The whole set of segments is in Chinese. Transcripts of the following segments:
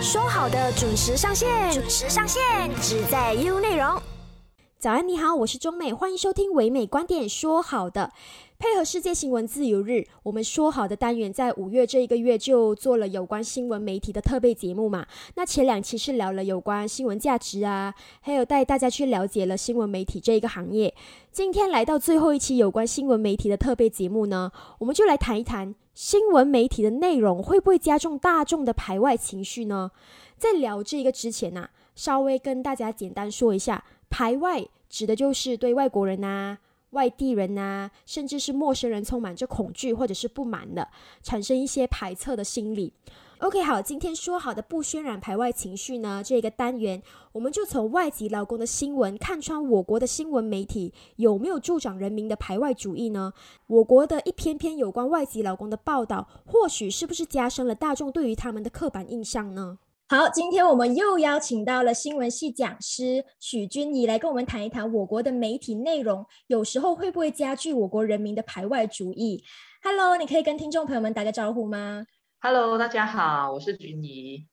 说好的准时上线，准时上线，只在 U 内容。早安，你好，我是中美，欢迎收听唯美观点。说好的。配合世界新闻自由日，我们说好的单元在五月这一个月就做了有关新闻媒体的特备节目嘛？那前两期是聊了有关新闻价值啊，还有带大家去了解了新闻媒体这一个行业。今天来到最后一期有关新闻媒体的特备节目呢，我们就来谈一谈新闻媒体的内容会不会加重大众的排外情绪呢？在聊这个之前呢，稍微跟大家简单说一下，排外指的就是对外国人呐。外地人呐，甚至是陌生人，充满着恐惧或者是不满的，产生一些排斥的心理。OK，好，今天说好的不渲染排外情绪呢，这个单元我们就从外籍劳工的新闻看穿我国的新闻媒体有没有助长人民的排外主义呢？我国的一篇篇有关外籍劳工的报道，或许是不是加深了大众对于他们的刻板印象呢？好，今天我们又邀请到了新闻系讲师许君怡来跟我们谈一谈我国的媒体内容，有时候会不会加剧我国人民的排外主义？Hello，你可以跟听众朋友们打个招呼吗？Hello，大家好，我是君怡。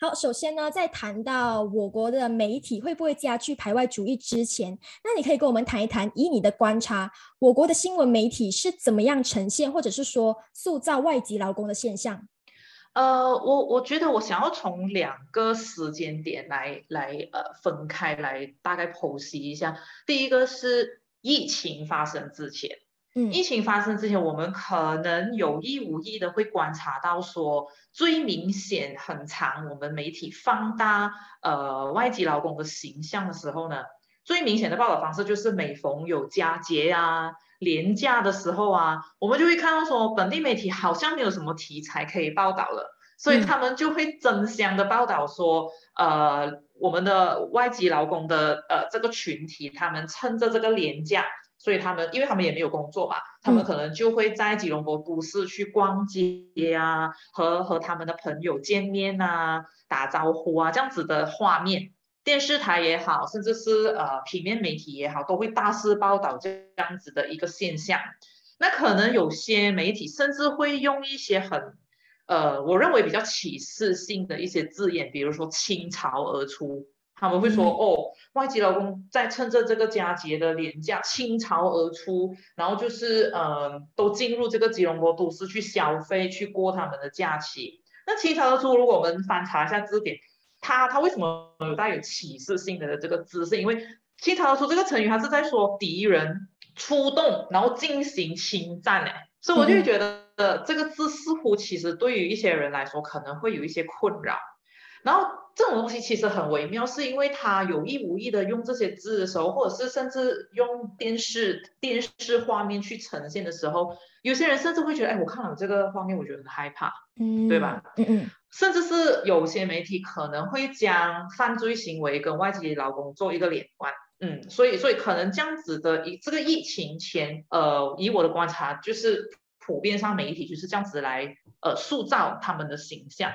好，首先呢，在谈到我国的媒体会不会加剧排外主义之前，那你可以跟我们谈一谈，以你的观察，我国的新闻媒体是怎么样呈现，或者是说塑造外籍劳工的现象？呃，我我觉得我想要从两个时间点来来呃分开来大概剖析一下。第一个是疫情发生之前，嗯，疫情发生之前，我们可能有意无意的会观察到说，最明显很长，我们媒体放大呃外籍劳工的形象的时候呢，最明显的报道方式就是每逢有佳节啊。廉价的时候啊，我们就会看到说本地媒体好像没有什么题材可以报道了，所以他们就会争相的报道说，呃，我们的外籍劳工的呃这个群体，他们趁着这个廉价，所以他们因为他们也没有工作嘛，他们可能就会在吉隆坡都市去逛街啊，和和他们的朋友见面啊，打招呼啊，这样子的画面。电视台也好，甚至是呃平面媒体也好，都会大肆报道这样子的一个现象。那可能有些媒体甚至会用一些很呃，我认为比较歧视性的一些字眼，比如说倾巢而出。他们会说哦，外籍劳工在趁着这个佳节的廉价倾巢而出，然后就是呃，都进入这个吉隆坡都市去消费，去过他们的假期。那倾巢而出，如果我们翻查一下字典。他他为什么有带有歧视性的这个字？是因为倾巢而出这个成语，他是在说敌人出动，然后进行侵占呢，所以我就觉得这个字似乎其实对于一些人来说可能会有一些困扰。然后这种东西其实很微妙，是因为他有意无意的用这些字的时候，或者是甚至用电视电视画面去呈现的时候，有些人甚至会觉得，哎，我看了这个画面，我觉得很害怕，嗯，对吧？嗯嗯。甚至是有些媒体可能会将犯罪行为跟外籍劳工做一个连贯，嗯，所以所以可能这样子的，以这个疫情前，呃，以我的观察，就是普遍上媒体就是这样子来，呃，塑造他们的形象，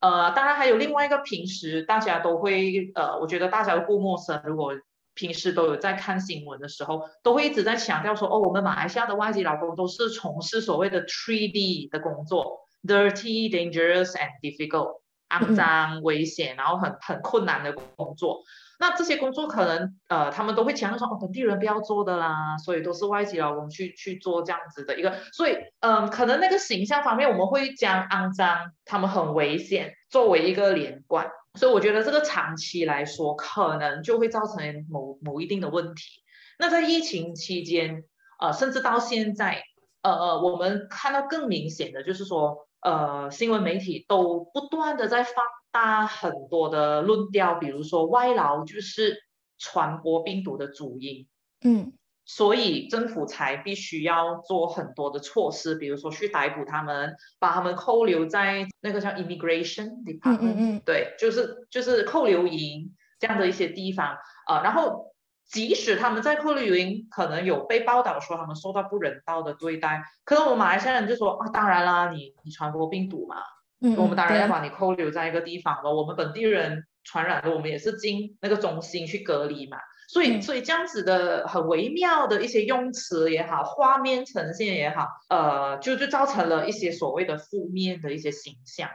呃，当然还有另外一个，平时大家都会，呃，我觉得大家都不陌生，如果平时都有在看新闻的时候，都会一直在强调说，哦，我们马来西亚的外籍劳工都是从事所谓的 three D 的工作。dirty, dangerous and difficult，肮脏、危险，然后很很困难的工作。那这些工作可能呃，他们都会强调说，哦，本地人不要做的啦，所以都是外籍劳工去去做这样子的一个。所以嗯，可能那个形象方面，我们会将肮脏、他们很危险作为一个连贯。所以我觉得这个长期来说，可能就会造成某某一定的问题。那在疫情期间，呃，甚至到现在，呃呃，我们看到更明显的就是说。呃，新闻媒体都不断的在放大很多的论调，比如说外劳就是传播病毒的主因，嗯，所以政府才必须要做很多的措施，比如说去逮捕他们，把他们扣留在那个叫 immigration department，嗯。嗯嗯，对，就是就是扣留营这样的一些地方，呃，然后。即使他们在扣留营可能有被报道说他们受到不人道的对待，可能我们马来西亚人就说啊，当然啦，你你传播病毒嘛，嗯，我们当然要把你扣留在一个地方了。我们本地人传染了，我们也是进那个中心去隔离嘛。所以，所以这样子的很微妙的一些用词也好，画面呈现也好，呃，就就造成了一些所谓的负面的一些形象。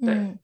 对，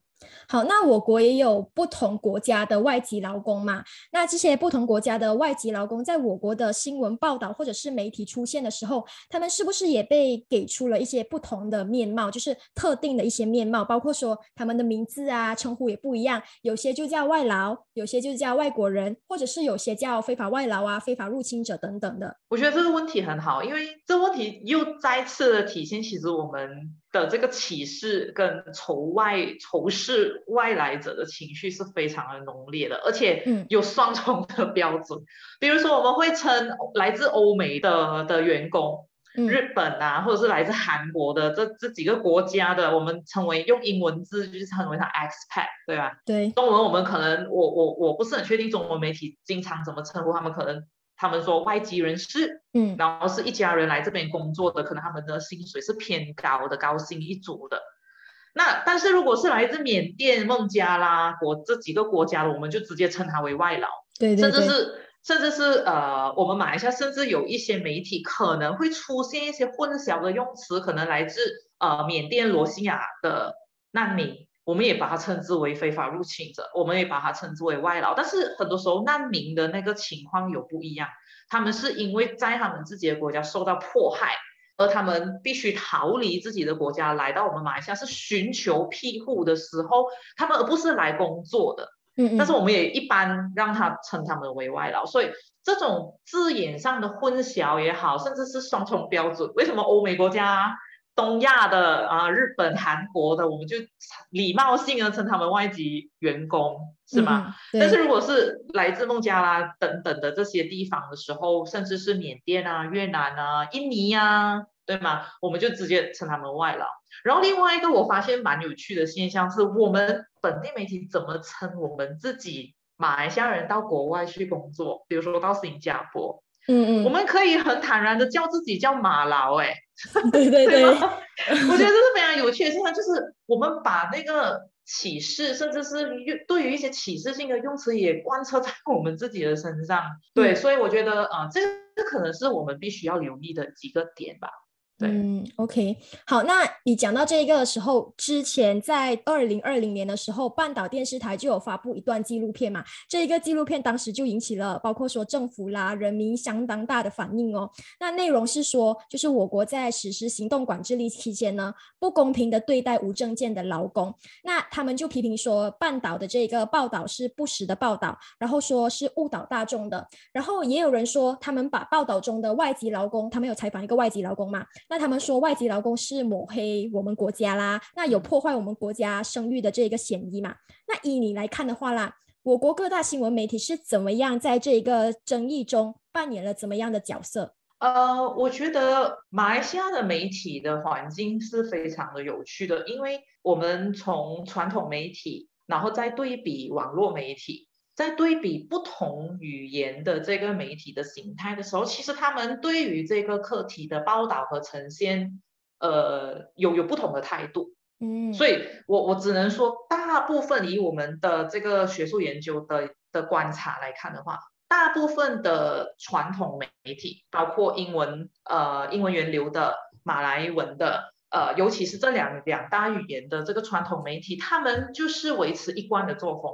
好，那我国也有不同国家的外籍劳工嘛？那这些不同国家的外籍劳工，在我国的新闻报道或者是媒体出现的时候，他们是不是也被给出了一些不同的面貌？就是特定的一些面貌，包括说他们的名字啊、称呼也不一样，有些就叫外劳，有些就叫外国人，或者是有些叫非法外劳啊、非法入侵者等等的。我觉得这个问题很好，因为这问题又再次的体现，其实我们。的这个歧视跟仇外仇视外来者的情绪是非常的浓烈的，而且有双重的 标准。比如说，我们会称来自欧美的的员工，日本啊，或者是来自韩国的这这几个国家的，我们称为用英文字就是称为他 expat，对吧？对。中文我们可能我我我不是很确定中文媒体经常怎么称呼他们，可能。他们说外籍人士，嗯，然后是一家人来这边工作的，可能他们的薪水是偏高的，高薪一族的。那但是如果是来自缅甸、孟加拉国这几个国家的，我们就直接称他为外劳。对对对。甚至是甚至是呃，我们马来西亚甚至有一些媒体可能会出现一些混淆的用词，可能来自呃缅甸、罗兴亚的难民。我们也把它称之为非法入侵者，我们也把它称之为外劳。但是很多时候难民的那个情况有不一样，他们是因为在他们自己的国家受到迫害，而他们必须逃离自己的国家来到我们马来西亚是寻求庇护的时候，他们而不是来工作的。嗯嗯。但是我们也一般让他称他们为外劳，所以这种字眼上的混淆也好，甚至是双重标准，为什么欧美国家？东亚的啊，日本、韩国的，我们就礼貌性的称他们外籍员工，是吗？但是如果是来自孟加拉等等的这些地方的时候，甚至是缅甸啊、越南啊、印尼啊，对吗？我们就直接称他们外劳。然后另外一个我发现蛮有趣的现象是，我们本地媒体怎么称我们自己马来西亚人到国外去工作，比如说到新加坡。嗯嗯，我们可以很坦然的叫自己叫马劳，哎，对 对对，我觉得这是非常有趣的现象，就是我们把那个启示，甚至是对于一些启示性的用词也贯彻在我们自己的身上，对，所以我觉得啊，这这可能是我们必须要留意的几个点吧。嗯，OK，好，那你讲到这一个的时候，之前在二零二零年的时候，半岛电视台就有发布一段纪录片嘛，这一个纪录片当时就引起了包括说政府啦、人民相当大的反应哦。那内容是说，就是我国在实施行动管制令期间呢，不公平的对待无证件的劳工，那他们就批评说，半岛的这个报道是不实的报道，然后说是误导大众的，然后也有人说，他们把报道中的外籍劳工，他们有采访一个外籍劳工嘛？那他们说外籍劳工是抹黑我们国家啦，那有破坏我们国家声誉的这个嫌疑嘛？那以你来看的话啦，我国各大新闻媒体是怎么样在这个争议中扮演了怎么样的角色？呃，我觉得马来西亚的媒体的环境是非常的有趣的，因为我们从传统媒体，然后再对比网络媒体。在对比不同语言的这个媒体的形态的时候，其实他们对于这个课题的报道和呈现，呃，有有不同的态度。嗯，所以我我只能说，大部分以我们的这个学术研究的的观察来看的话，大部分的传统媒体，包括英文呃英文源流的、马来文的，呃，尤其是这两两大语言的这个传统媒体，他们就是维持一贯的作风。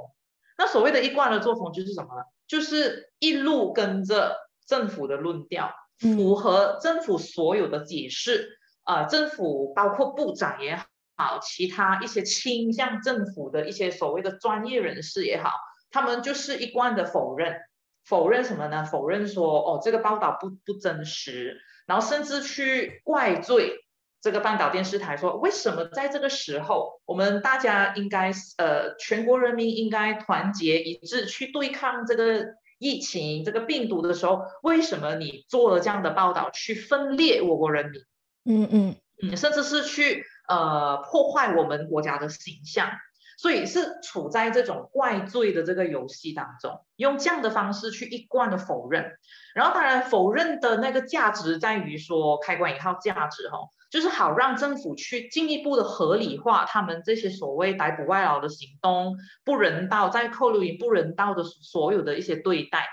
那所谓的一贯的作风就是什么呢？就是一路跟着政府的论调，符合政府所有的解释。啊，政府包括部长也好，其他一些倾向政府的一些所谓的专业人士也好，他们就是一贯的否认，否认什么呢？否认说哦，这个报道不不真实，然后甚至去怪罪。这个半岛电视台说：“为什么在这个时候，我们大家应该呃，全国人民应该团结一致去对抗这个疫情、这个病毒的时候，为什么你做了这样的报道，去分裂我国人民？嗯嗯嗯，甚至是去呃破坏我们国家的形象，所以是处在这种怪罪的这个游戏当中，用这样的方式去一贯的否认。然后当然，否认的那个价值在于说，开关引号价值哈。”就是好让政府去进一步的合理化他们这些所谓逮捕外劳的行动，不人道，在扣留营不人道的所有的一些对待。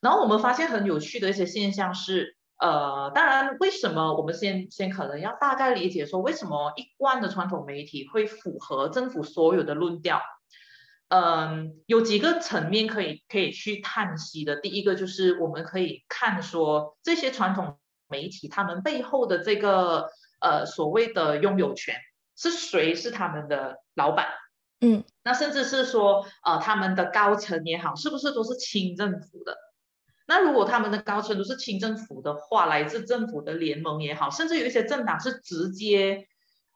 然后我们发现很有趣的一些现象是，呃，当然，为什么我们先先可能要大概理解说，为什么一贯的传统媒体会符合政府所有的论调？嗯，有几个层面可以可以去探析的。第一个就是我们可以看说，这些传统媒体他们背后的这个呃所谓的拥有权是谁是他们的老板？嗯，那甚至是说呃他们的高层也好，是不是都是清政府的？那如果他们的高层都是清政府的话，来自政府的联盟也好，甚至有一些政党是直接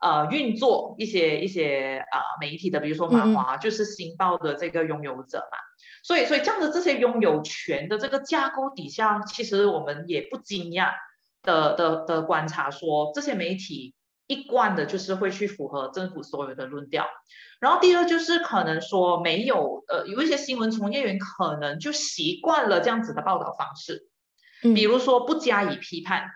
呃运作一些一些啊媒体的，比如说马华就是《新报》的这个拥有者嘛。所以，所以这样的这些拥有权的这个架构底下，其实我们也不惊讶的的的观察说，这些媒体。一贯的就是会去符合政府所有的论调，然后第二就是可能说没有呃有一些新闻从业员可能就习惯了这样子的报道方式，比如说不加以批判，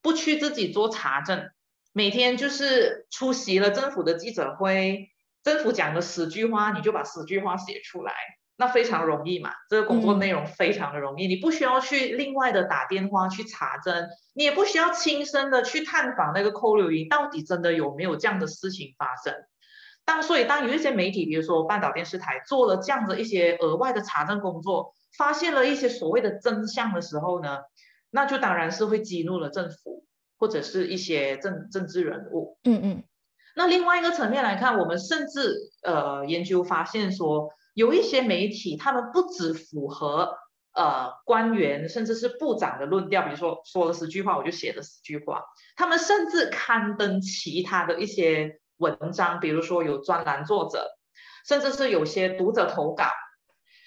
不去自己做查证，每天就是出席了政府的记者会，政府讲的十句话你就把十句话写出来。那非常容易嘛，这个工作内容非常的容易，你不需要去另外的打电话去查证，你也不需要亲身的去探访那个扣留营，到底真的有没有这样的事情发生。当所以当有一些媒体，比如说半岛电视台做了这样的一些额外的查证工作，发现了一些所谓的真相的时候呢，那就当然是会激怒了政府或者是一些政政治人物。嗯嗯。那另外一个层面来看，我们甚至呃研究发现说。有一些媒体，他们不只符合呃官员甚至是部长的论调，比如说说了十句话我就写了十句话，他们甚至刊登其他的一些文章，比如说有专栏作者，甚至是有些读者投稿，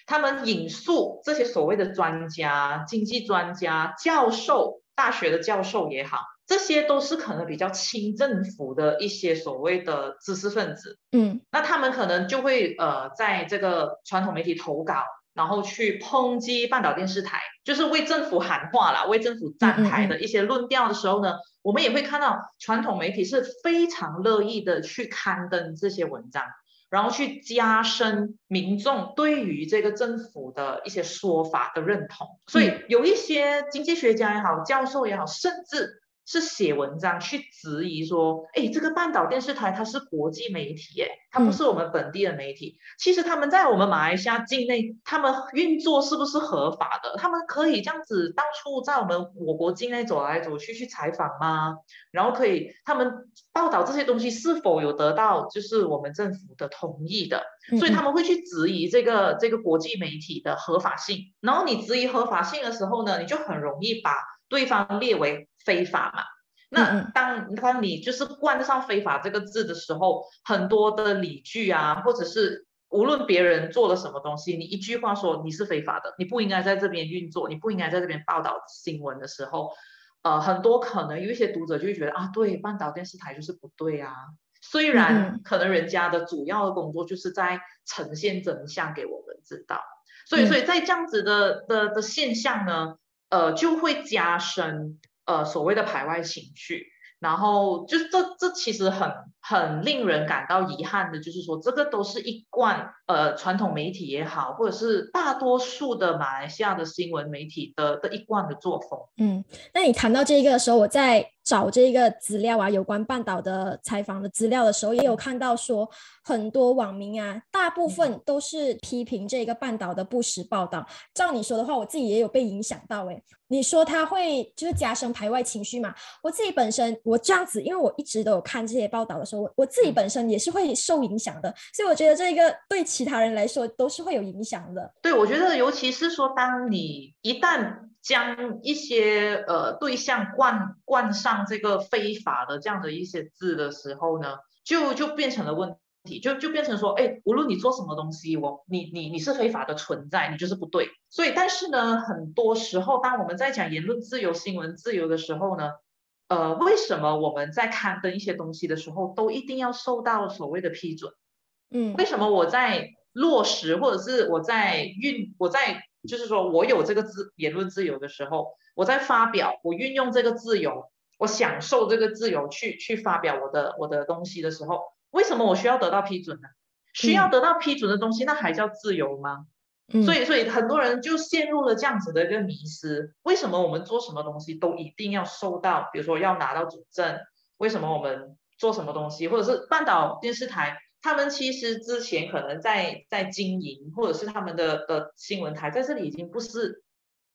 他们引述这些所谓的专家、经济专家、教授、大学的教授也好。这些都是可能比较亲政府的一些所谓的知识分子，嗯，那他们可能就会呃在这个传统媒体投稿，然后去抨击半岛电视台，就是为政府喊话啦，为政府站台的一些论调的时候呢，我们也会看到传统媒体是非常乐意的去刊登这些文章，然后去加深民众对于这个政府的一些说法的认同，所以有一些经济学家也好，教授也好，甚至。是写文章去质疑说，哎，这个半岛电视台它是国际媒体，哎，它不是我们本地的媒体。其实他们在我们马来西亚境内，他们运作是不是合法的？他们可以这样子到处在我们我国境内走来走去去采访吗？然后可以他们报道这些东西是否有得到就是我们政府的同意的？所以他们会去质疑这个这个国际媒体的合法性。然后你质疑合法性的时候呢，你就很容易把。对方列为非法嘛？那当当你就是冠上非法这个字的时候，很多的理据啊，或者是无论别人做了什么东西，你一句话说你是非法的，你不应该在这边运作，你不应该在这边报道新闻的时候，呃，很多可能有一些读者就会觉得啊，对，半岛电视台就是不对啊。虽然可能人家的主要的工作就是在呈现真相给我们知道，所以所以在这样子的的的现象呢？呃，就会加深呃所谓的排外情绪，然后就这这其实很很令人感到遗憾的，就是说这个都是一贯呃传统媒体也好，或者是大多数的马来西亚的新闻媒体的的一贯的作风。嗯，那你谈到这个的时候，我在。找这个资料啊，有关半岛的采访的资料的时候，也有看到说很多网民啊，大部分都是批评这个半岛的不实报道。照你说的话，我自己也有被影响到。诶，你说他会就是加深排外情绪嘛？我自己本身我这样子，因为我一直都有看这些报道的时候，我我自己本身也是会受影响的。所以我觉得这个对其他人来说都是会有影响的。对，我觉得尤其是说，当你一旦将一些呃对象冠冠上这个非法的这样的一些字的时候呢，就就变成了问题，就就变成说，哎，无论你做什么东西，我你你你是非法的存在，你就是不对。所以，但是呢，很多时候，当我们在讲言论自由、新闻自由的时候呢，呃，为什么我们在刊登一些东西的时候，都一定要受到所谓的批准？嗯，为什么我在落实，或者是我在运，我在。就是说我有这个自言论自由的时候，我在发表，我运用这个自由，我享受这个自由去去发表我的我的东西的时候，为什么我需要得到批准呢？需要得到批准的东西，那还叫自由吗？所以所以很多人就陷入了这样子的一个迷失。为什么我们做什么东西都一定要受到，比如说要拿到主证？为什么我们做什么东西，或者是半岛电视台，他们其实之前可能在在经营，或者是他们的的新闻台在这里已经不是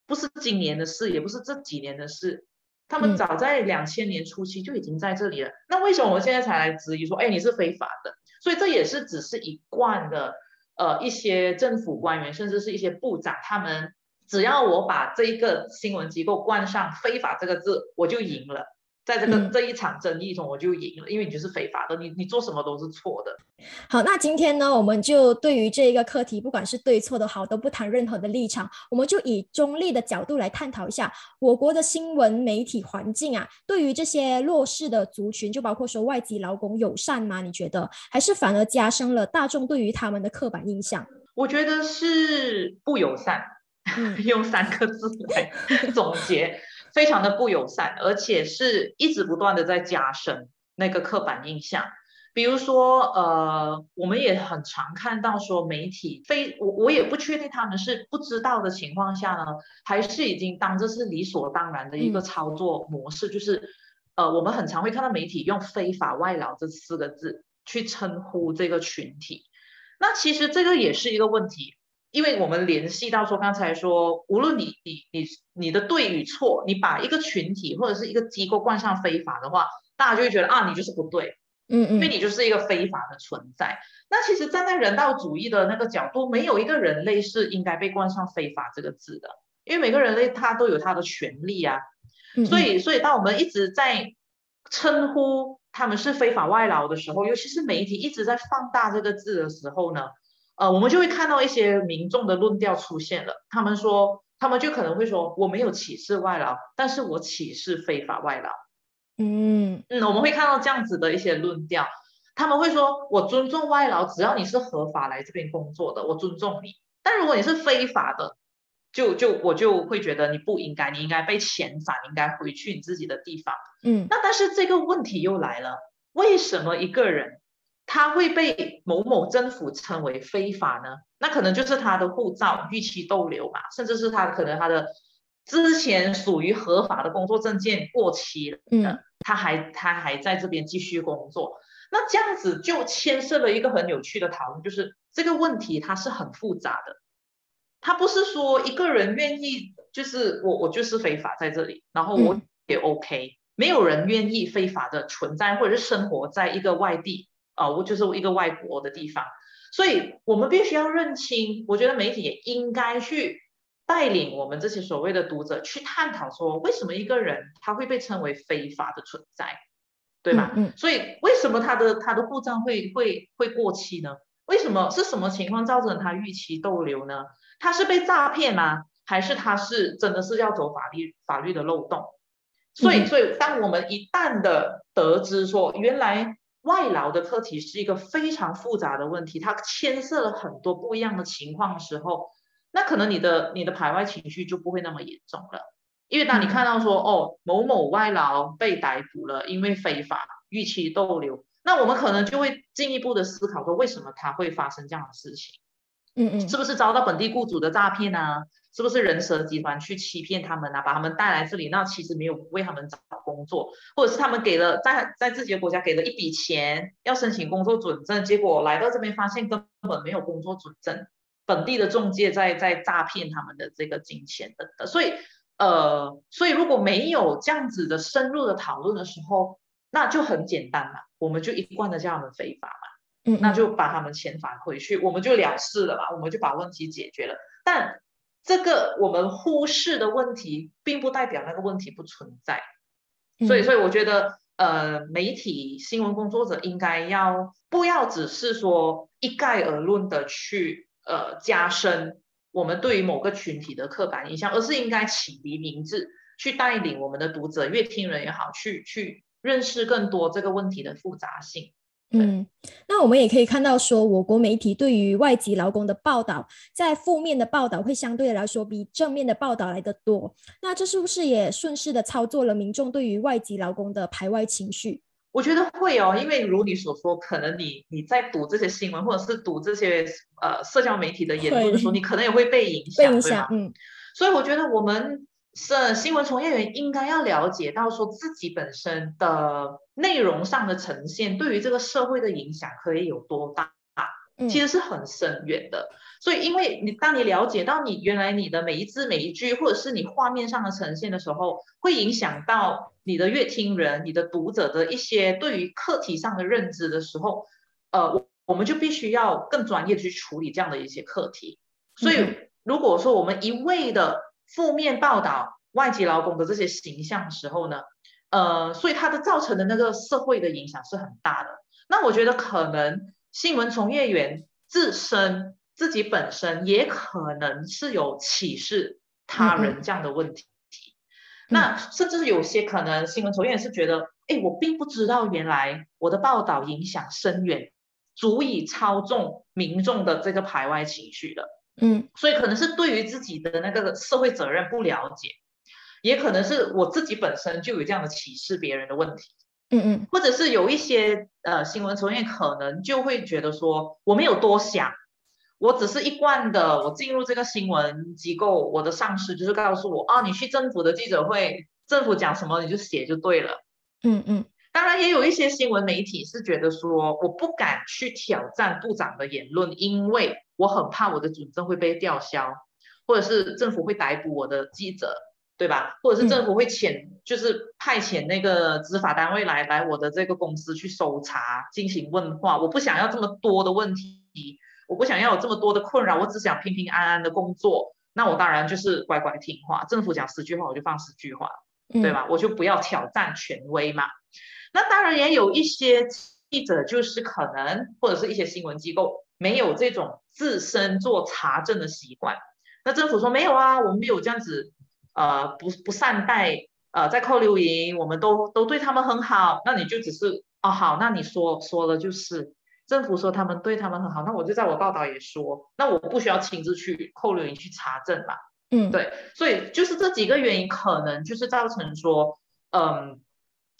不是今年的事，也不是这几年的事，他们早在两千年初期就已经在这里了。那为什么我们现在才来质疑说，哎，你是非法的？所以这也是只是一贯的，呃，一些政府官员，甚至是一些部长，他们只要我把这一个新闻机构冠上“非法”这个字，我就赢了。在这个这一场争议中，我就赢了，因为你就是非法的，你你做什么都是错的。好，那今天呢，我们就对于这一个课题，不管是对错都好，都不谈任何的立场，我们就以中立的角度来探讨一下我国的新闻媒体环境啊，对于这些弱势的族群，就包括说外籍劳工友善吗？你觉得，还是反而加深了大众对于他们的刻板印象？我觉得是不友善，用三个字来 总结。非常的不友善，而且是一直不断的在加深那个刻板印象。比如说，呃，我们也很常看到说媒体非我我也不确定他们是不知道的情况下呢，还是已经当这是理所当然的一个操作模式，就是呃，我们很常会看到媒体用“非法外劳”这四个字去称呼这个群体。那其实这个也是一个问题。因为我们联系到说，刚才说，无论你你你你的对与错，你把一个群体或者是一个机构冠上非法的话，大家就会觉得啊，你就是不对，嗯嗯，因为你就是一个非法的存在。那其实站在人道主义的那个角度，没有一个人类是应该被冠上非法这个字的，因为每个人类他都有他的权利啊。所以，所以当我们一直在称呼他们是非法外劳的时候，尤其是媒体一直在放大这个字的时候呢？呃，我们就会看到一些民众的论调出现了。他们说，他们就可能会说，我没有歧视外劳，但是我歧视非法外劳。嗯嗯，我们会看到这样子的一些论调。他们会说，我尊重外劳，只要你是合法来这边工作的，我尊重你。但如果你是非法的，就就我就会觉得你不应该，你应该被遣返，应该回去你自己的地方。嗯，那但是这个问题又来了，为什么一个人？他会被某某政府称为非法呢？那可能就是他的护照逾期逗留嘛，甚至是他可能他的之前属于合法的工作证件过期了，嗯，他还他还在这边继续工作，那这样子就牵涉了一个很有趣的讨论，就是这个问题它是很复杂的，他不是说一个人愿意就是我我就是非法在这里，然后我也 OK，没有人愿意非法的存在或者是生活在一个外地。啊，我就是一个外国的地方，所以我们必须要认清。我觉得媒体也应该去带领我们这些所谓的读者去探讨，说为什么一个人他会被称为非法的存在，对吧？嗯。所以为什么他的他的护照会会会过期呢？为什么是什么情况造成他逾期逗留呢？他是被诈骗吗？还是他是真的是要走法律法律的漏洞？所以，所以当我们一旦的得知说原来。外劳的课题是一个非常复杂的问题，它牵涉了很多不一样的情况的时候，那可能你的你的排外情绪就不会那么严重了。因为当你看到说哦某某外劳被逮捕了，因为非法逾期逗留，那我们可能就会进一步的思考说为什么他会发生这样的事情？嗯嗯，是不是遭到本地雇主的诈骗啊？是不是人蛇集团去欺骗他们啊？把他们带来这里，那其实没有为他们找工作，或者是他们给了在在自己的国家给了一笔钱要申请工作准证，结果来到这边发现根本没有工作准证，本地的中介在在诈骗他们的这个金钱等等。所以呃，所以如果没有这样子的深入的讨论的时候，那就很简单嘛，我们就一贯的叫他们非法嘛。嗯，那就把他们遣返回去，我们就了事了吧，我们就把问题解决了。但这个我们忽视的问题，并不代表那个问题不存在。所以，所以我觉得，呃，媒体新闻工作者应该要不要只是说一概而论的去呃加深我们对于某个群体的刻板印象，而是应该启迪明智，去带领我们的读者、阅听人也好，去去认识更多这个问题的复杂性。嗯，那我们也可以看到，说我国媒体对于外籍劳工的报道，在负面的报道会相对来说比正面的报道来的多。那这是不是也顺势的操作了民众对于外籍劳工的排外情绪？我觉得会哦，因为如你所说，可能你你在读这些新闻，或者是读这些呃社交媒体的言论的时候，你可能也会被影响，对吧？嗯。所以我觉得我们是新闻从业员，应该要了解到说自己本身的内容上的呈现，对于这个社会的影响可以有多大，其实是很深远的。所以，因为你当你了解到你原来你的每一字每一句，或者是你画面上的呈现的时候，会影响到你的阅听人、你的读者的一些对于课题上的认知的时候，呃，我我们就必须要更专业去处理这样的一些课题。所以。如果说我们一味的负面报道外籍劳工的这些形象时候呢，呃，所以它的造成的那个社会的影响是很大的。那我觉得可能新闻从业员自身自己本身也可能是有歧视他人这样的问题。那甚至有些可能新闻从业员是觉得，哎，我并不知道原来我的报道影响深远，足以操纵民众的这个排外情绪的。嗯，所以可能是对于自己的那个社会责任不了解，也可能是我自己本身就有这样的歧视别人的问题。嗯嗯，或者是有一些呃新闻从业可能就会觉得说我没有多想，我只是一贯的，我进入这个新闻机构，我的上司就是告诉我啊，你去政府的记者会，政府讲什么你就写就对了。嗯嗯。当然，也有一些新闻媒体是觉得说，我不敢去挑战部长的言论，因为我很怕我的准证会被吊销，或者是政府会逮捕我的记者，对吧？或者是政府会遣，就是派遣那个执法单位来来我的这个公司去搜查、进行问话。我不想要这么多的问题，我不想要有这么多的困扰，我只想平平安安的工作。那我当然就是乖乖听话，政府讲十句话我就放十句话，对吧？我就不要挑战权威嘛。那当然也有一些记者，就是可能或者是一些新闻机构没有这种自身做查证的习惯。那政府说没有啊，我们没有这样子，呃，不不善待，呃，在扣留营，我们都都对他们很好。那你就只是哦好，那你说说了就是政府说他们对他们很好，那我就在我报道也说，那我不需要亲自去扣留营去查证嘛。嗯，对，所以就是这几个原因，可能就是造成说，嗯。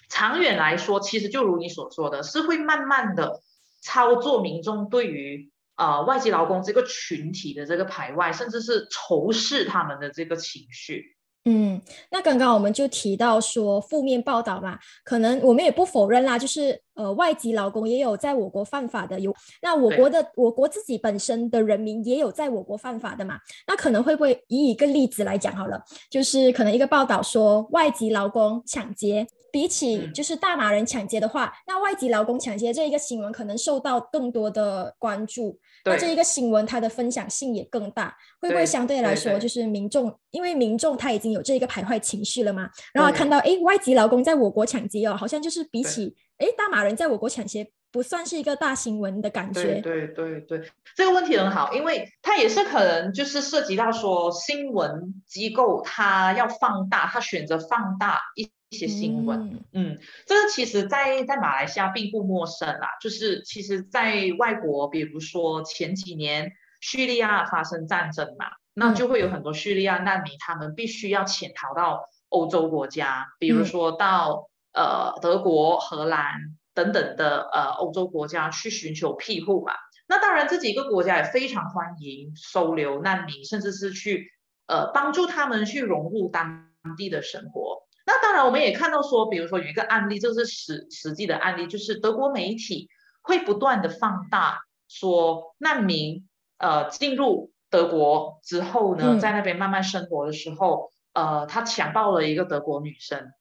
长远来说，其实就如你所说的，是会慢慢的操作民众对于呃外籍劳工这个群体的这个排外，甚至是仇视他们的这个情绪。嗯，那刚刚我们就提到说负面报道嘛，可能我们也不否认啦，就是呃外籍劳工也有在我国犯法的，有那我国的我国自己本身的人民也有在我国犯法的嘛，那可能会不会以一个例子来讲好了，就是可能一个报道说外籍劳工抢劫，比起就是大马人抢劫的话，那外籍劳工抢劫这一个新闻可能受到更多的关注。那这一个新闻，它的分享性也更大，会不会相对来说，就是民众，因为民众他已经有这一个徘徊情绪了嘛？然后看到，哎，外籍劳工在我国抢劫哦，好像就是比起，哎，大马人在我国抢劫，不算是一个大新闻的感觉。对对对，这个问题很好，因为它也是可能就是涉及到说，新闻机构它要放大，它选择放大一。一些新闻，嗯，这个其实，在在马来西亚并不陌生啦。就是其实，在外国，比如说前几年叙利亚发生战争嘛，那就会有很多叙利亚难民，他们必须要潜逃到欧洲国家，比如说到呃德国、荷兰等等的呃欧洲国家去寻求庇护嘛。那当然，这几个国家也非常欢迎收留难民，甚至是去呃帮助他们去融入当地的生活。那当然，我们也看到说，比如说有一个案例，这是实实际的案例，就是德国媒体会不断的放大说，难民呃进入德国之后呢，在那边慢慢生活的时候，呃，他强暴了一个德国女生，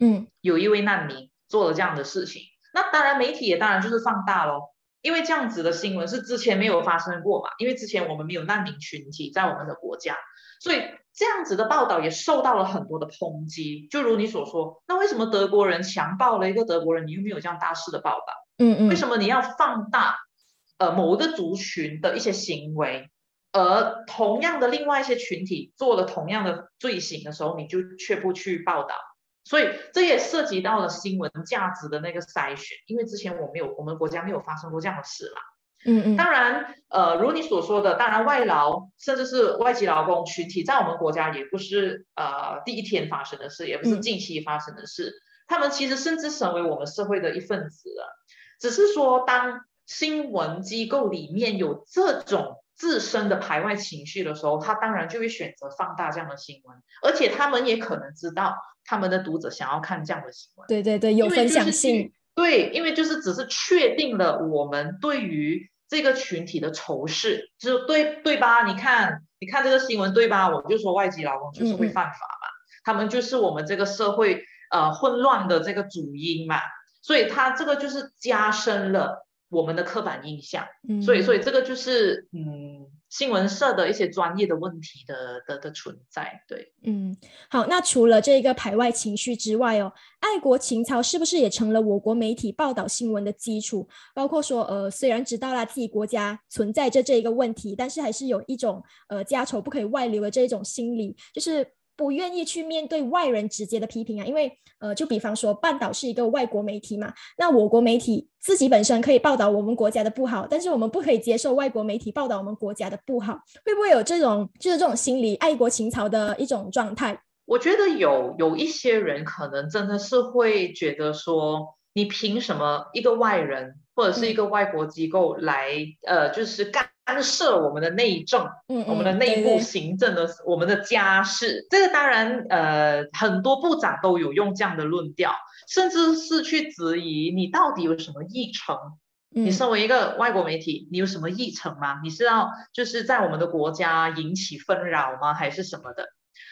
嗯，有一位难民做了这样的事情，那当然媒体也当然就是放大咯，因为这样子的新闻是之前没有发生过嘛，因为之前我们没有难民群体在我们的国家，所以。这样子的报道也受到了很多的抨击，就如你所说，那为什么德国人强暴了一个德国人，你又没有这样大肆的报道？嗯嗯，为什么你要放大呃某一个族群的一些行为，而同样的另外一些群体做了同样的罪行的时候，你就却不去报道？所以这也涉及到了新闻价值的那个筛选，因为之前我没有，我们国家没有发生过这样的事嘛。嗯嗯，当然，呃，如你所说的，当然外劳甚至是外籍劳工群体，在我们国家也不是呃第一天发生的事，也不是近期发生的事。他们其实甚至成为我们社会的一份子了。只是说，当新闻机构里面有这种自身的排外情绪的时候，他当然就会选择放大这样的新闻，而且他们也可能知道他们的读者想要看这样的新闻。对对对，有分享性。对，因为就是只是确定了我们对于这个群体的仇视，就是对对吧？你看，你看这个新闻对吧？我就说外籍劳工就是会犯法嘛，他们就是我们这个社会呃混乱的这个主因嘛，所以他这个就是加深了我们的刻板印象。嗯，所以所以这个就是嗯。新闻社的一些专业的问题的的的存在，对，嗯，好，那除了这个排外情绪之外哦，爱国情操是不是也成了我国媒体报道新闻的基础？包括说，呃，虽然知道了自己国家存在着这一个问题，但是还是有一种呃家丑不可以外流的这一种心理，就是。不愿意去面对外人直接的批评啊，因为呃，就比方说半岛是一个外国媒体嘛，那我国媒体自己本身可以报道我们国家的不好，但是我们不可以接受外国媒体报道我们国家的不好，会不会有这种就是这种心理爱国情操的一种状态？我觉得有有一些人可能真的是会觉得说，你凭什么一个外人或者是一个外国机构来呃，就是干。涉我们的内政，嗯，我们的内部行政的，我们的家事，这个当然，呃，很多部长都有用这样的论调，甚至是去质疑你到底有什么议程？你身为一个外国媒体，你有什么议程吗？你是要就是在我们的国家引起纷扰吗？还是什么的？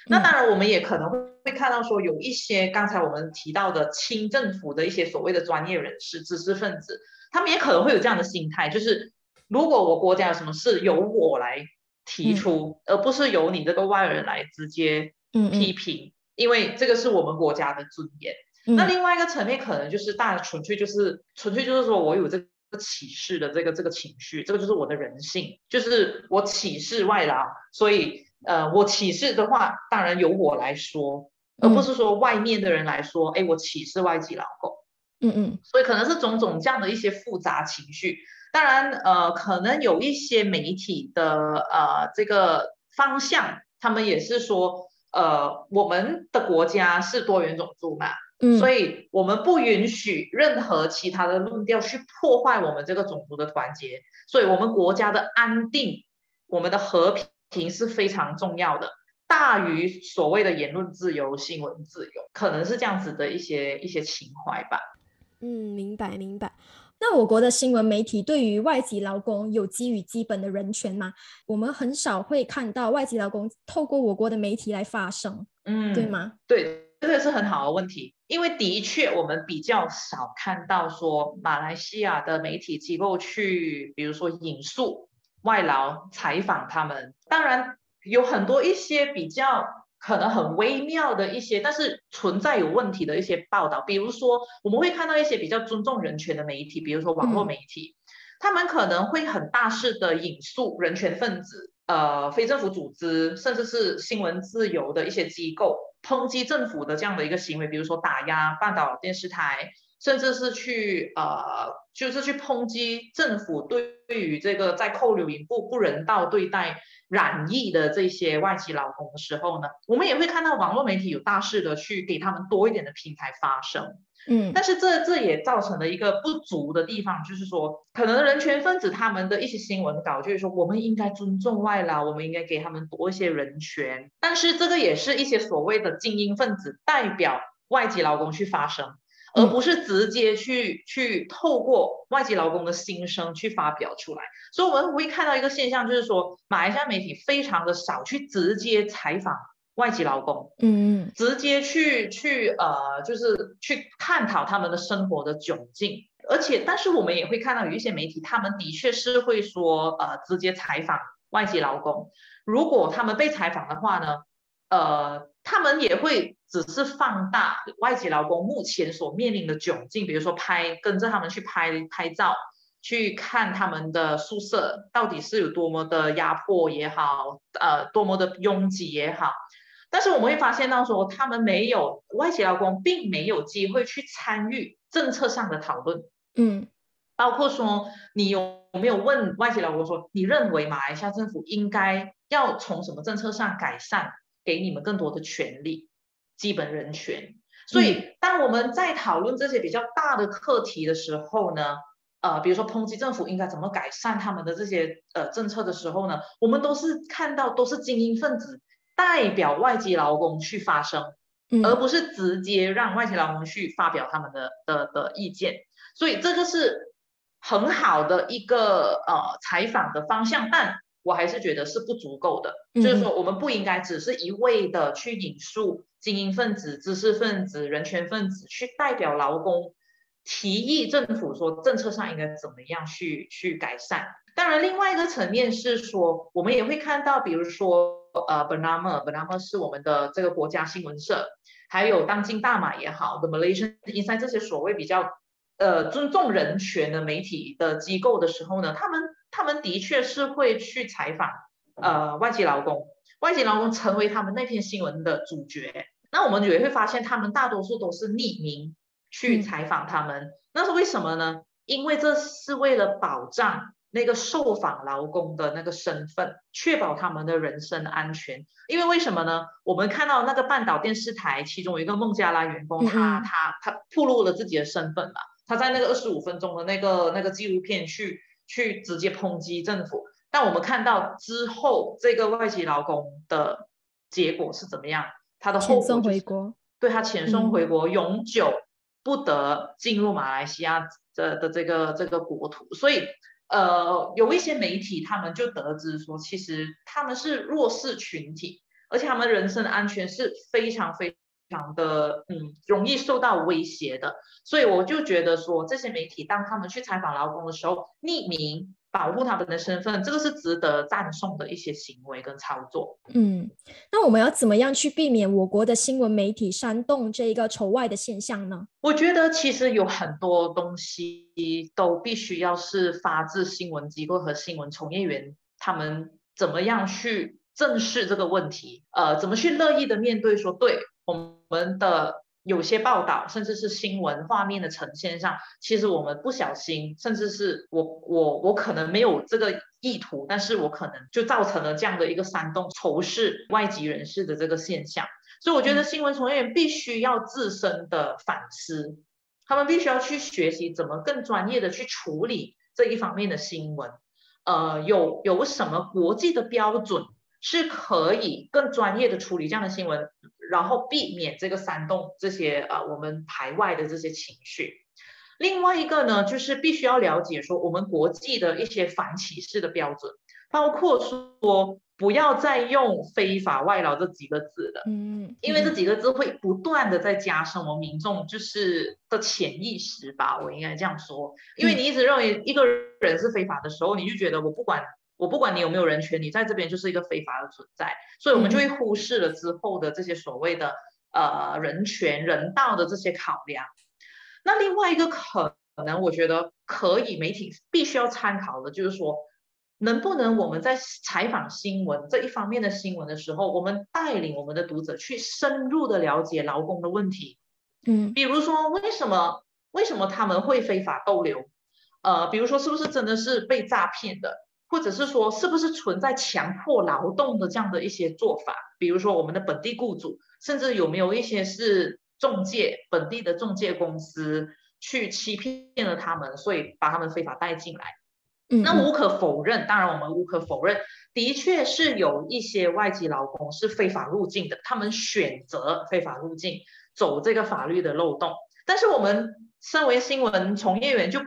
那当然，我们也可能会会看到说，有一些刚才我们提到的清政府的一些所谓的专业人士、知识分子，他们也可能会有这样的心态，就是。如果我国家有什么事，由我来提出，而不是由你这个外人来直接批评，因为这个是我们国家的尊严。那另外一个层面，可能就是大家纯粹就是纯粹就是说我有这个歧视的这个这个情绪，这个就是我的人性，就是我歧视外劳，所以呃，我歧视的话，当然由我来说，而不是说外面的人来说，哎，我歧视外籍劳工。嗯嗯，所以可能是种种这样的一些复杂情绪。当然，呃，可能有一些媒体的呃这个方向，他们也是说，呃，我们的国家是多元种族嘛，嗯，所以我们不允许任何其他的论调去破坏我们这个种族的团结，所以我们国家的安定，我们的和平是非常重要的，大于所谓的言论自由、新闻自由，可能是这样子的一些一些情怀吧。嗯，明白明白。那我国的新闻媒体对于外籍劳工有给予基本的人权吗？我们很少会看到外籍劳工透过我国的媒体来发声，嗯，对吗？对，这个是很好的问题，因为的确我们比较少看到说马来西亚的媒体机构去，比如说引述外劳采访他们，当然有很多一些比较。可能很微妙的一些，但是存在有问题的一些报道，比如说我们会看到一些比较尊重人权的媒体，比如说网络媒体，他们可能会很大肆的引述人权分子、呃非政府组织，甚至是新闻自由的一些机构，抨击政府的这样的一个行为，比如说打压半岛电视台，甚至是去呃就是去抨击政府对于这个在扣留营不不人道对待。染疫的这些外籍劳工的时候呢，我们也会看到网络媒体有大肆的去给他们多一点的平台发声，嗯，但是这这也造成了一个不足的地方，就是说，可能人权分子他们的一些新闻稿就是说，我们应该尊重外劳，我们应该给他们多一些人权，但是这个也是一些所谓的精英分子代表外籍劳工去发声。而不是直接去去透过外籍劳工的心声去发表出来，所以我们会看到一个现象，就是说马来西亚媒体非常的少去直接采访外籍劳工，嗯嗯，直接去去呃，就是去探讨他们的生活的窘境，而且但是我们也会看到有一些媒体，他们的确是会说呃，直接采访外籍劳工，如果他们被采访的话呢，呃，他们也会。只是放大外籍劳工目前所面临的窘境，比如说拍跟着他们去拍拍照，去看他们的宿舍到底是有多么的压迫也好，呃，多么的拥挤也好。但是我们会发现到说，他们没有外籍劳工并没有机会去参与政策上的讨论，嗯，包括说你有没有问外籍劳工说，你认为马来西亚政府应该要从什么政策上改善，给你们更多的权利？基本人权，所以当我们在讨论这些比较大的课题的时候呢，呃，比如说抨击政府应该怎么改善他们的这些呃政策的时候呢，我们都是看到都是精英分子代表外籍劳工去发声，而不是直接让外籍劳工去发表他们的的的意见。所以这个是很好的一个呃采访的方向，但我还是觉得是不足够的。就是说，我们不应该只是一味的去引述精英分子、知识分子、人权分子去代表劳工提议政府说政策上应该怎么样去去改善。当然，另外一个层面是说，我们也会看到，比如说呃，Bernama，Bernama 是我们的这个国家新闻社，还有当今大马也好，The Malaysian Inside 这些所谓比较。呃，尊重人权的媒体的机构的时候呢，他们他们的确是会去采访呃外籍劳工，外籍劳工成为他们那篇新闻的主角。那我们也会发现，他们大多数都是匿名去采访他们，那是为什么呢？因为这是为了保障那个受访劳工的那个身份，确保他们的人身安全。因为为什么呢？我们看到那个半岛电视台其中有一个孟加拉员工，他他他暴露了自己的身份嘛。他在那个二十五分钟的那个那个纪录片去去直接抨击政府，但我们看到之后这个外籍劳工的结果是怎么样？他的后送回国，对他遣送回国，永久不得进入马来西亚的的这个这个国土。所以，呃，有一些媒体他们就得知说，其实他们是弱势群体，而且他们人身安全是非常非。常的嗯，容易受到威胁的，所以我就觉得说，这些媒体当他们去采访劳工的时候，匿名保护他们的身份，这个是值得赞颂的一些行为跟操作。嗯，那我们要怎么样去避免我国的新闻媒体煽动这一个仇外的现象呢？我觉得其实有很多东西都必须要是发自新闻机构和新闻从业员他们怎么样去正视这个问题，呃，怎么去乐意的面对说对。我们的有些报道，甚至是新闻画面的呈现上，其实我们不小心，甚至是我我我可能没有这个意图，但是我可能就造成了这样的一个煽动仇视外籍人士的这个现象。所以我觉得新闻从业员必须要自身的反思，他们必须要去学习怎么更专业的去处理这一方面的新闻。呃，有有什么国际的标准是可以更专业的处理这样的新闻？然后避免这个煽动这些呃我们排外的这些情绪。另外一个呢，就是必须要了解说我们国际的一些反歧视的标准，包括说不要再用非法外劳这几个字了，嗯，因为这几个字会不断的在加深我们民众就是的潜意识吧，我应该这样说，因为你一直认为一个人是非法的时候，你就觉得我不管。我不管你有没有人权，你在这边就是一个非法的存在，所以我们就会忽视了之后的这些所谓的呃人权、人道的这些考量。那另外一个可能，我觉得可以媒体必须要参考的，就是说，能不能我们在采访新闻这一方面的新闻的时候，我们带领我们的读者去深入的了解劳工的问题。嗯，比如说为什么为什么他们会非法逗留？呃，比如说是不是真的是被诈骗的？或者是说，是不是存在强迫劳动的这样的一些做法？比如说，我们的本地雇主，甚至有没有一些是中介本地的中介公司去欺骗了他们，所以把他们非法带进来？嗯，那无可否认，当然我们无可否认，的确是有一些外籍劳工是非法入境的，他们选择非法入境，走这个法律的漏洞。但是我们身为新闻从业员，就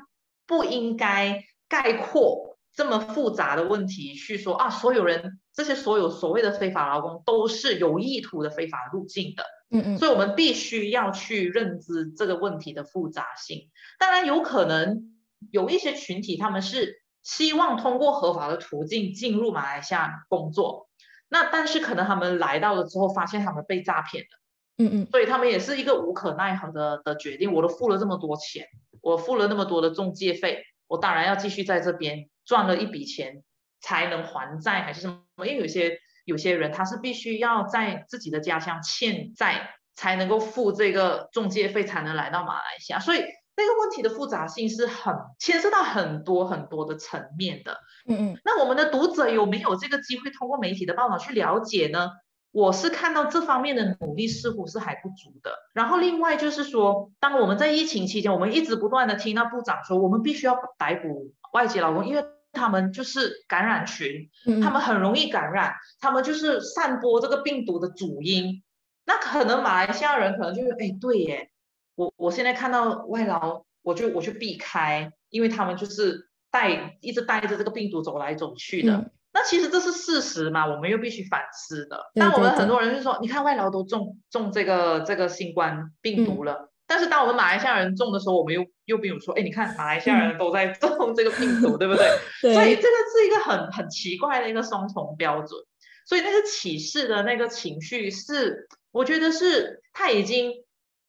不应该概括。这么复杂的问题去说啊，所有人这些所有所谓的非法劳工都是有意图的非法入境的，嗯嗯，所以我们必须要去认知这个问题的复杂性。当然，有可能有一些群体他们是希望通过合法的途径进入马来西亚工作，那但是可能他们来到了之后发现他们被诈骗了，嗯嗯，所以他们也是一个无可奈何的的决定。我都付了这么多钱，我付了那么多的中介费，我当然要继续在这边。赚了一笔钱才能还债还是什么？因为有些有些人他是必须要在自己的家乡欠债才能够付这个中介费，才能来到马来西亚。所以那个问题的复杂性是很牵涉到很多很多的层面的。嗯嗯。那我们的读者有没有这个机会通过媒体的报道去了解呢？我是看到这方面的努力似乎是还不足的。然后另外就是说，当我们在疫情期间，我们一直不断的听到部长说，我们必须要逮捕外籍劳工，因为他们就是感染群，他们很容易感染，他们就是散播这个病毒的主因。那可能马来西亚人可能就是，哎，对耶，我我现在看到外劳，我就我就避开，因为他们就是带一直带着这个病毒走来走去的。那其实这是事实嘛，我们又必须反思的。但我们很多人就说，你看外劳都中中这个这个新冠病毒了，但是当我们马来西亚人中的时候，我们又又没有说，哎，你看马来西亚人都在中这个病毒，对不对？所以这个是一个很很奇怪的一个双重标准。所以那个歧视的那个情绪是，我觉得是他已经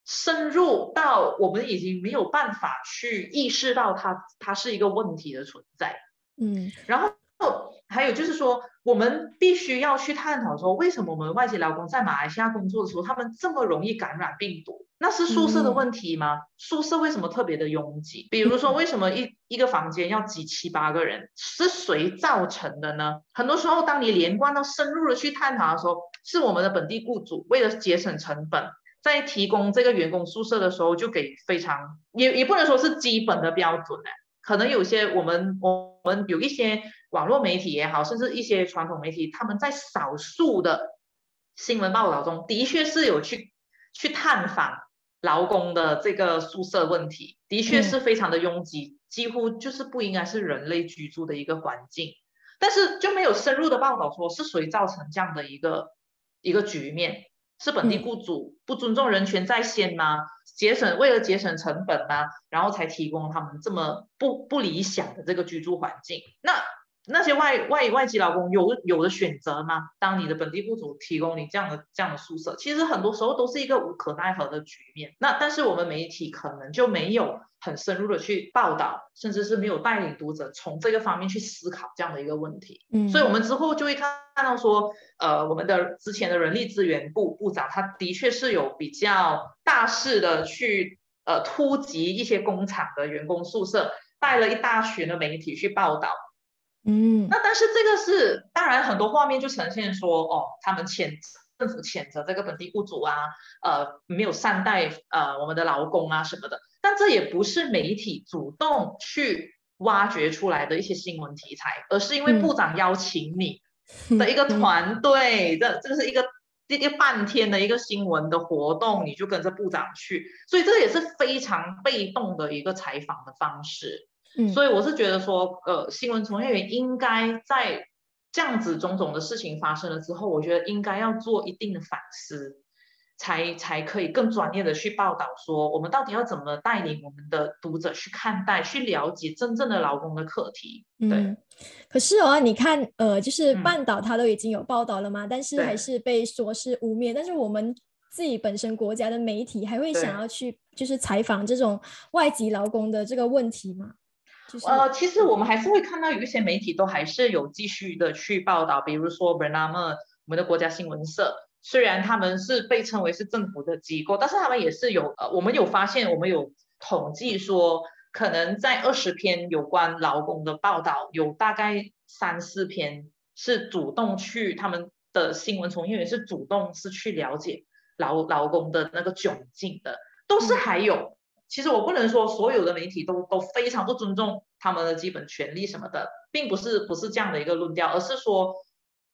深入到我们已经没有办法去意识到它它是一个问题的存在。嗯，然后。还有就是说，我们必须要去探讨说，为什么我们外籍劳工在马来西亚工作的时候，他们这么容易感染病毒？那是宿舍的问题吗？宿舍为什么特别的拥挤？比如说，为什么一一个房间要挤七八个人？是谁造成的呢？很多时候，当你连贯到深入的去探讨的时候，是我们的本地雇主为了节省成本，在提供这个员工宿舍的时候，就给非常也也不能说是基本的标准呢。可能有些我们我们有一些网络媒体也好，甚至一些传统媒体，他们在少数的新闻报道中的确是有去去探访劳工的这个宿舍问题，的确是非常的拥挤，几乎就是不应该是人类居住的一个环境，但是就没有深入的报道说是谁造成这样的一个一个局面。是本地雇主不尊重人权在先吗？节省为了节省成本吗？然后才提供他们这么不不理想的这个居住环境？那？那些外外外籍劳工有有的选择吗？当你的本地雇主提供你这样的这样的宿舍，其实很多时候都是一个无可奈何的局面。那但是我们媒体可能就没有很深入的去报道，甚至是没有带领读者从这个方面去思考这样的一个问题。嗯，所以我们之后就会看到说，呃，我们的之前的人力资源部部长，他的确是有比较大势的去呃突击一些工厂的员工宿舍，带了一大群的媒体去报道。嗯，那但是这个是当然，很多画面就呈现说，哦，他们谴政府谴责这个本地雇主啊，呃，没有善待呃我们的劳工啊什么的。但这也不是媒体主动去挖掘出来的一些新闻题材，而是因为部长邀请你的一个团队，这这是一个一个半天的一个新闻的活动，你就跟着部长去，所以这也是非常被动的一个采访的方式。所以我是觉得说，呃，新闻从业员应该在这样子种种的事情发生了之后，我觉得应该要做一定的反思，才才可以更专业的去报道说，我们到底要怎么带领我们的读者去看待、去了解真正的劳工的课题。对。可是哦，你看，呃，就是半岛他都已经有报道了嘛，但是还是被说是污蔑。但是我们自己本身国家的媒体还会想要去就是采访这种外籍劳工的这个问题吗？呃，其实我们还是会看到有一些媒体都还是有继续的去报道，比如说 Bernama，我们的国家新闻社，虽然他们是被称为是政府的机构，但是他们也是有呃，我们有发现，我们有统计说，可能在二十篇有关劳工的报道，有大概三四篇是主动去他们的新闻从业员是主动是去了解劳劳工的那个窘境的，都是还有。其实我不能说所有的媒体都都非常不尊重他们的基本权利什么的，并不是不是这样的一个论调，而是说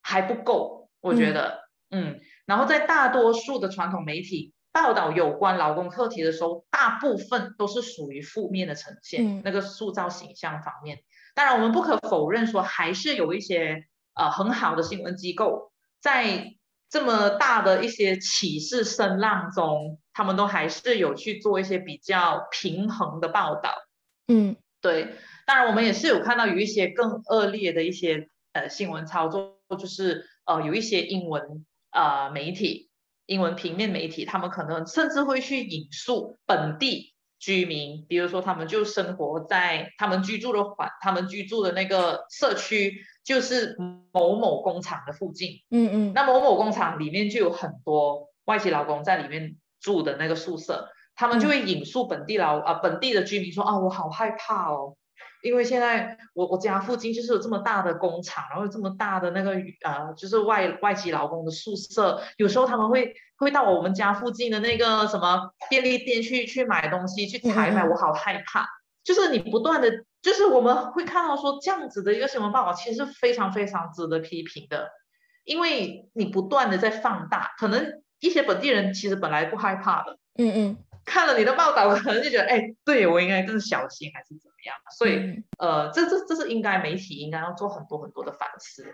还不够。我觉得，嗯，然后在大多数的传统媒体报道有关劳工课题的时候，大部分都是属于负面的呈现，那个塑造形象方面。当然，我们不可否认说，还是有一些呃很好的新闻机构在。这么大的一些启示声浪中，他们都还是有去做一些比较平衡的报道。嗯，对。当然，我们也是有看到有一些更恶劣的一些呃新闻操作，就是呃有一些英文呃媒体、英文平面媒体，他们可能甚至会去引述本地居民，比如说他们就生活在他们居住的环、他们居住的那个社区。就是某某工厂的附近，嗯嗯，那某某工厂里面就有很多外籍劳工在里面住的那个宿舍，他们就会引述本地劳啊本地的居民说啊，我好害怕哦，因为现在我我家附近就是有这么大的工厂，然后这么大的那个呃，就是外外籍劳工的宿舍，有时候他们会会到我们家附近的那个什么便利店去去买东西去采买，我好害怕。就是你不断的，就是我们会看到说这样子的一个新闻报道，其实非常非常值得批评的，因为你不断的在放大，可能一些本地人其实本来不害怕的，嗯嗯。看了你的报道，可能就觉得，哎，对我应该更小心，还是怎么样？所以，呃，这这这是应该媒体应该要做很多很多的反思。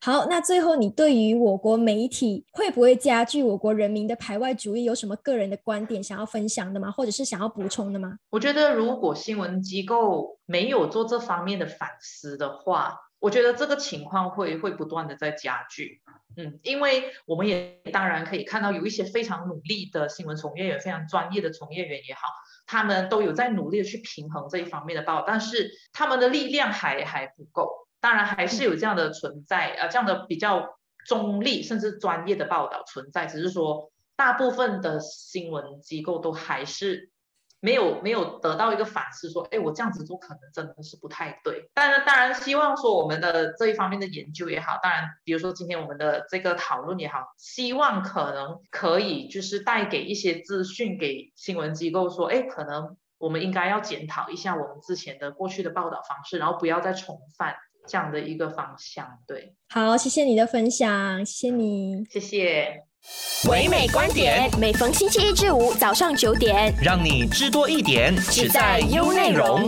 好，那最后你对于我国媒体会不会加剧我国人民的排外主义，有什么个人的观点想要分享的吗？或者是想要补充的吗？我觉得，如果新闻机构没有做这方面的反思的话，我觉得这个情况会会不断的在加剧。嗯，因为我们也当然可以看到，有一些非常努力的新闻从业员，非常专业的从业员也好，他们都有在努力的去平衡这一方面的报道，但是他们的力量还还不够。当然还是有这样的存在，呃，这样的比较中立甚至专业的报道存在，只是说大部分的新闻机构都还是。没有没有得到一个反思，说，哎，我这样子做可能真的是不太对。但是当然希望说我们的这一方面的研究也好，当然比如说今天我们的这个讨论也好，希望可能可以就是带给一些资讯给新闻机构，说，哎，可能我们应该要检讨一下我们之前的过去的报道方式，然后不要再重犯这样的一个方向。对，好，谢谢你的分享，谢谢你，谢谢。唯美观点，每逢星期一至五早上九点，让你知多一点，只在优内容。